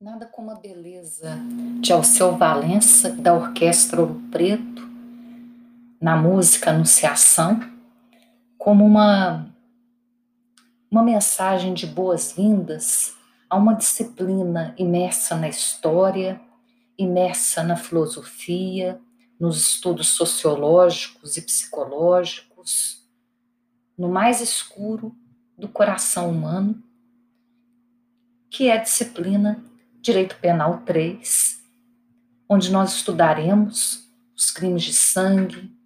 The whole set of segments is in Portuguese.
Nada como a beleza. De Alceu Valença, da Orquestra Ouro Preto, na música Anunciação, como uma, uma mensagem de boas-vindas a uma disciplina imersa na história, imersa na filosofia, nos estudos sociológicos e psicológicos, no mais escuro do coração humano, que é a disciplina Direito Penal 3, onde nós estudaremos os crimes de sangue,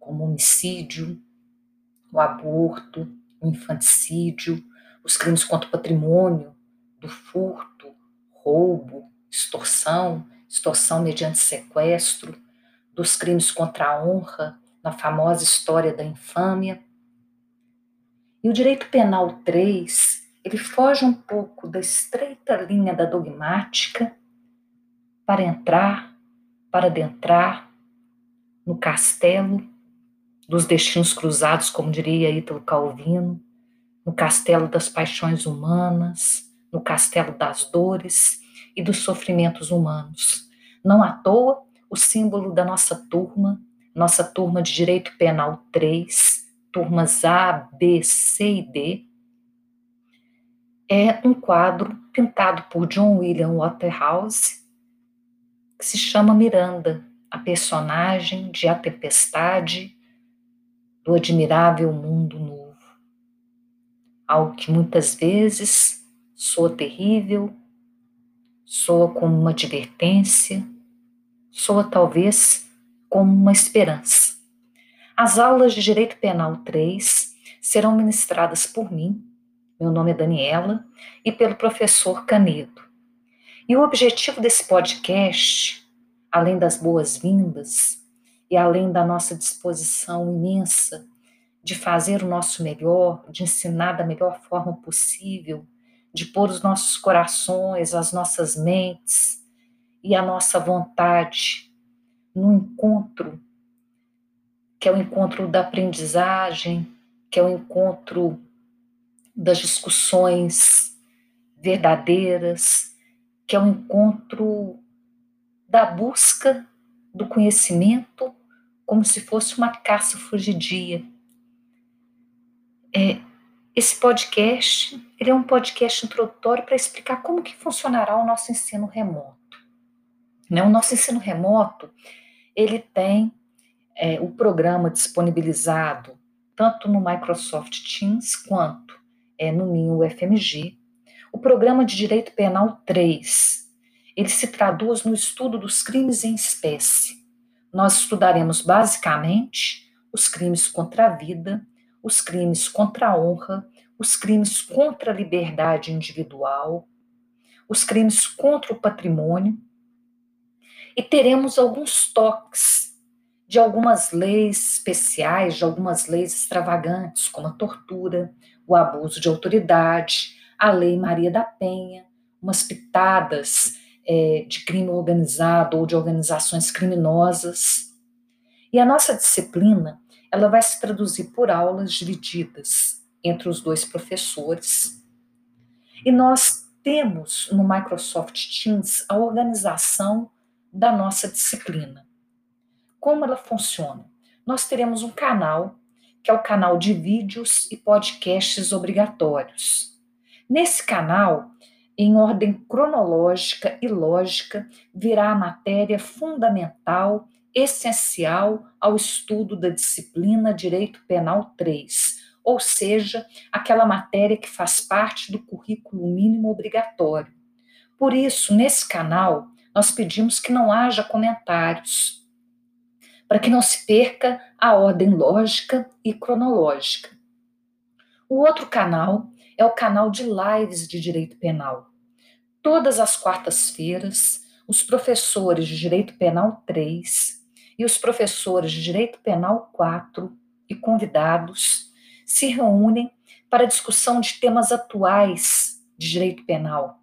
como homicídio, o aborto, o infanticídio, os crimes contra o patrimônio, do furto, roubo, extorsão, extorsão mediante sequestro, dos crimes contra a honra, na famosa história da infâmia. E o direito penal 3 ele foge um pouco da estreita linha da dogmática para entrar, para adentrar no castelo dos destinos cruzados, como diria Ítalo Calvino, no castelo das paixões humanas, no castelo das dores e dos sofrimentos humanos. Não à toa, o símbolo da nossa turma, nossa turma de Direito Penal 3, turmas A, B, C e D, é um quadro pintado por John William Waterhouse, que se chama Miranda, a personagem de A Tempestade do Admirável Mundo Novo. Algo que muitas vezes soa terrível, soa como uma advertência, soa talvez como uma esperança. As aulas de Direito Penal 3 serão ministradas por mim meu nome é Daniela e pelo professor Canedo. E o objetivo desse podcast, além das boas-vindas e além da nossa disposição imensa de fazer o nosso melhor, de ensinar da melhor forma possível, de pôr os nossos corações, as nossas mentes e a nossa vontade no encontro, que é o encontro da aprendizagem, que é o encontro das discussões verdadeiras, que é o encontro da busca do conhecimento como se fosse uma caça fugidia. É, esse podcast, ele é um podcast introdutório para explicar como que funcionará o nosso ensino remoto. Né? O nosso ensino remoto, ele tem é, o programa disponibilizado tanto no Microsoft Teams quanto é, no Minho UFMG, o Programa de Direito Penal 3. Ele se traduz no estudo dos crimes em espécie. Nós estudaremos basicamente os crimes contra a vida, os crimes contra a honra, os crimes contra a liberdade individual, os crimes contra o patrimônio, e teremos alguns toques de algumas leis especiais, de algumas leis extravagantes, como a tortura, o abuso de autoridade, a Lei Maria da Penha, umas pitadas é, de crime organizado ou de organizações criminosas. E a nossa disciplina ela vai se traduzir por aulas divididas entre os dois professores. E nós temos no Microsoft Teams a organização da nossa disciplina. Como ela funciona? Nós teremos um canal que é o canal de vídeos e podcasts obrigatórios. Nesse canal, em ordem cronológica e lógica, virá a matéria fundamental, essencial ao estudo da disciplina Direito Penal 3, ou seja, aquela matéria que faz parte do currículo mínimo obrigatório. Por isso, nesse canal, nós pedimos que não haja comentários para que não se perca a ordem lógica e cronológica. O outro canal é o canal de lives de direito penal. Todas as quartas-feiras, os professores de direito penal 3 e os professores de direito penal 4 e convidados se reúnem para discussão de temas atuais de direito penal,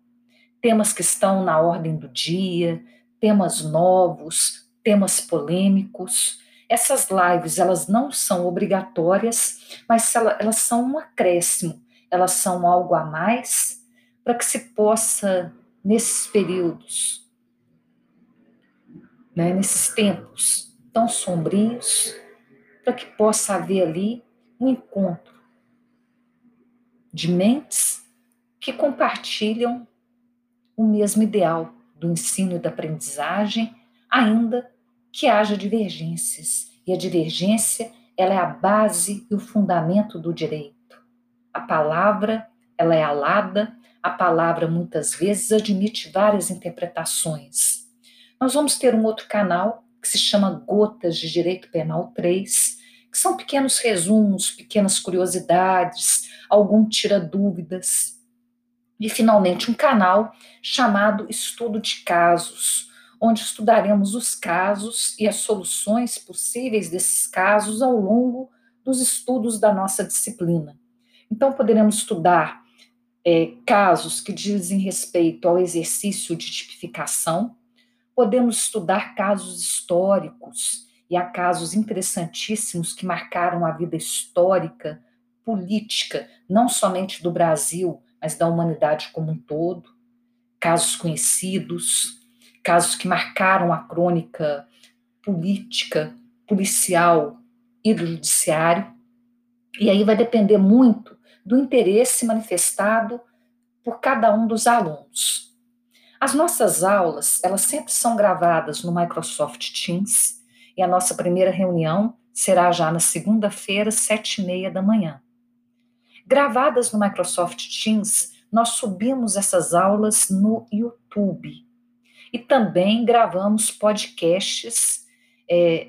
temas que estão na ordem do dia, temas novos, temas polêmicos. Essas lives, elas não são obrigatórias, mas elas são um acréscimo, elas são algo a mais para que se possa nesses períodos, né, nesses tempos tão sombrios, para que possa haver ali um encontro de mentes que compartilham o mesmo ideal do ensino e da aprendizagem, ainda que haja divergências. E a divergência, ela é a base e o fundamento do direito. A palavra, ela é alada, a palavra muitas vezes admite várias interpretações. Nós vamos ter um outro canal que se chama Gotas de Direito Penal 3, que são pequenos resumos, pequenas curiosidades, algum tira dúvidas. E finalmente um canal chamado Estudo de Casos, onde estudaremos os casos e as soluções possíveis desses casos ao longo dos estudos da nossa disciplina. Então, poderemos estudar é, casos que dizem respeito ao exercício de tipificação, podemos estudar casos históricos e há casos interessantíssimos que marcaram a vida histórica, política, não somente do Brasil, mas da humanidade como um todo, casos conhecidos, casos que marcaram a crônica política, policial e do judiciário. E aí vai depender muito do interesse manifestado por cada um dos alunos. As nossas aulas, elas sempre são gravadas no Microsoft Teams e a nossa primeira reunião será já na segunda-feira, sete e meia da manhã. Gravadas no Microsoft Teams, nós subimos essas aulas no YouTube e também gravamos podcasts é,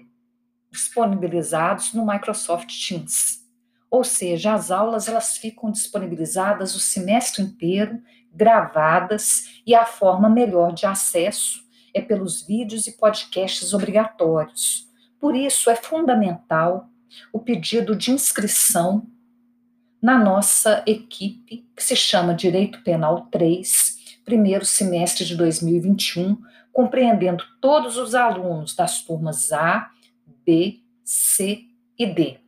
disponibilizados no Microsoft Teams. Ou seja, as aulas elas ficam disponibilizadas o semestre inteiro, gravadas, e a forma melhor de acesso é pelos vídeos e podcasts obrigatórios. Por isso, é fundamental o pedido de inscrição na nossa equipe, que se chama Direito Penal 3, primeiro semestre de 2021, compreendendo todos os alunos das turmas A, B, C e D.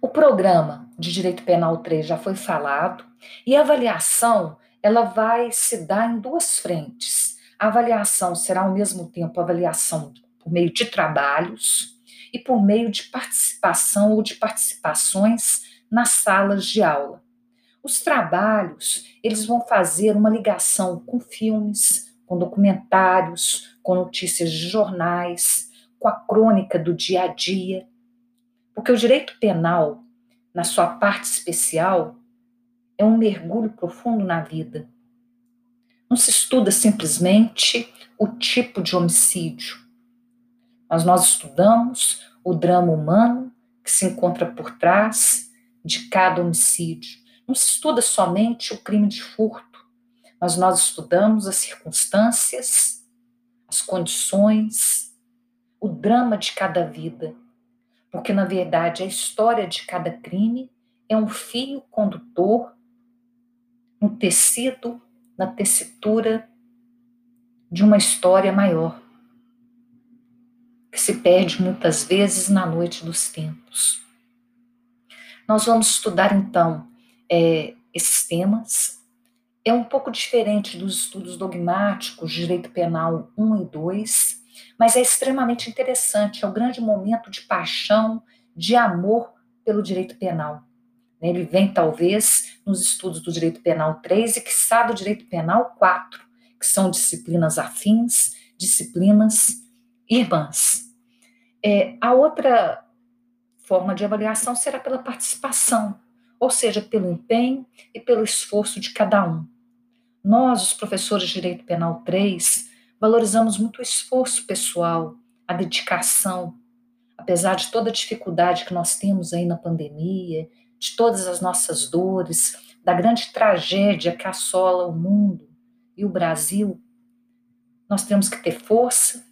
O programa de Direito Penal 3 já foi falado e a avaliação ela vai se dar em duas frentes. A avaliação será ao mesmo tempo avaliação por meio de trabalhos e por meio de participação ou de participações nas salas de aula. Os trabalhos, eles vão fazer uma ligação com filmes, com documentários, com notícias de jornais, com a crônica do dia a dia, porque o direito penal, na sua parte especial, é um mergulho profundo na vida. Não se estuda simplesmente o tipo de homicídio, mas nós estudamos o drama humano que se encontra por trás de cada homicídio. Não se estuda somente o crime de furto, mas nós estudamos as circunstâncias, as condições, o drama de cada vida porque na verdade a história de cada crime é um fio condutor no tecido, na tessitura de uma história maior, que se perde muitas vezes na noite dos tempos. Nós vamos estudar então é, esses temas. É um pouco diferente dos estudos dogmáticos, direito penal 1 e 2, mas é extremamente interessante, é o grande momento de paixão, de amor pelo direito penal. Ele vem, talvez, nos estudos do direito penal 3 e, quiçá, do direito penal 4, que são disciplinas afins, disciplinas irmãs. É, a outra forma de avaliação será pela participação, ou seja, pelo empenho e pelo esforço de cada um. Nós, os professores de Direito Penal 3, Valorizamos muito o esforço pessoal, a dedicação, apesar de toda a dificuldade que nós temos aí na pandemia, de todas as nossas dores, da grande tragédia que assola o mundo e o Brasil, nós temos que ter força,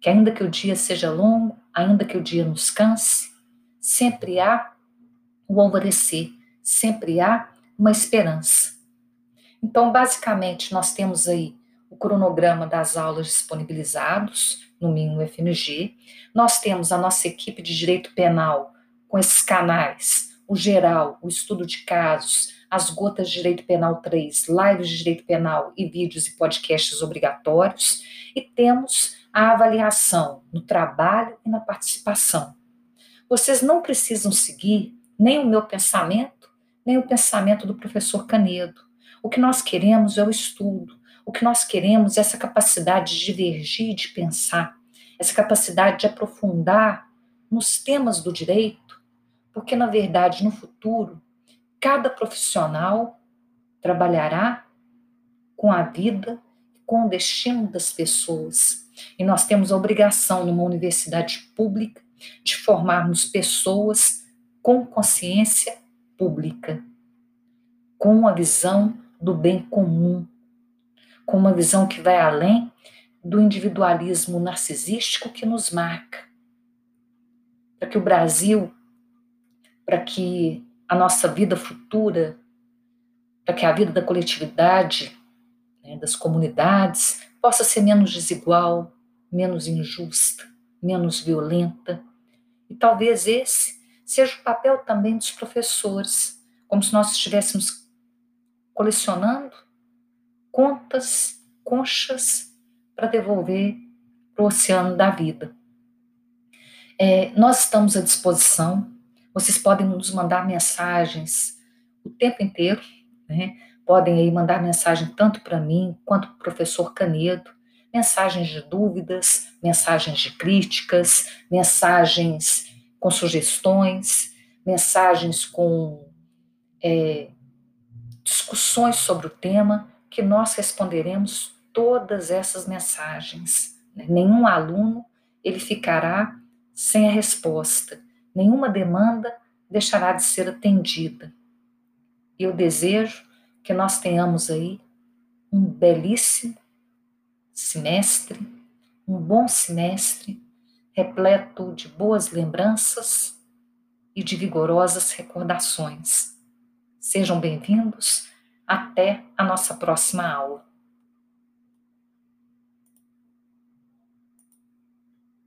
que ainda que o dia seja longo, ainda que o dia nos canse, sempre há o alvorecer, sempre há uma esperança. Então, basicamente, nós temos aí o cronograma das aulas disponibilizados no mínimo FMG. Nós temos a nossa equipe de direito penal com esses canais, o geral, o estudo de casos, as gotas de direito penal 3, lives de direito penal e vídeos e podcasts obrigatórios, e temos a avaliação no trabalho e na participação. Vocês não precisam seguir nem o meu pensamento, nem o pensamento do professor Canedo. O que nós queremos é o estudo. O que nós queremos é essa capacidade de divergir, de pensar, essa capacidade de aprofundar nos temas do direito, porque, na verdade, no futuro, cada profissional trabalhará com a vida, com o destino das pessoas. E nós temos a obrigação, numa universidade pública, de formarmos pessoas com consciência pública, com a visão do bem comum, com uma visão que vai além do individualismo narcisístico que nos marca. Para que o Brasil, para que a nossa vida futura, para que a vida da coletividade, né, das comunidades, possa ser menos desigual, menos injusta, menos violenta. E talvez esse seja o papel também dos professores, como se nós estivéssemos colecionando contas, conchas, para devolver para o oceano da vida. É, nós estamos à disposição, vocês podem nos mandar mensagens o tempo inteiro, né? podem aí mandar mensagem tanto para mim quanto para o professor Canedo, mensagens de dúvidas, mensagens de críticas, mensagens com sugestões, mensagens com é, discussões sobre o tema, que nós responderemos todas essas mensagens. Nenhum aluno ele ficará sem a resposta, nenhuma demanda deixará de ser atendida. Eu desejo que nós tenhamos aí um belíssimo semestre, um bom semestre, repleto de boas lembranças e de vigorosas recordações. Sejam bem-vindos. Até a nossa próxima aula.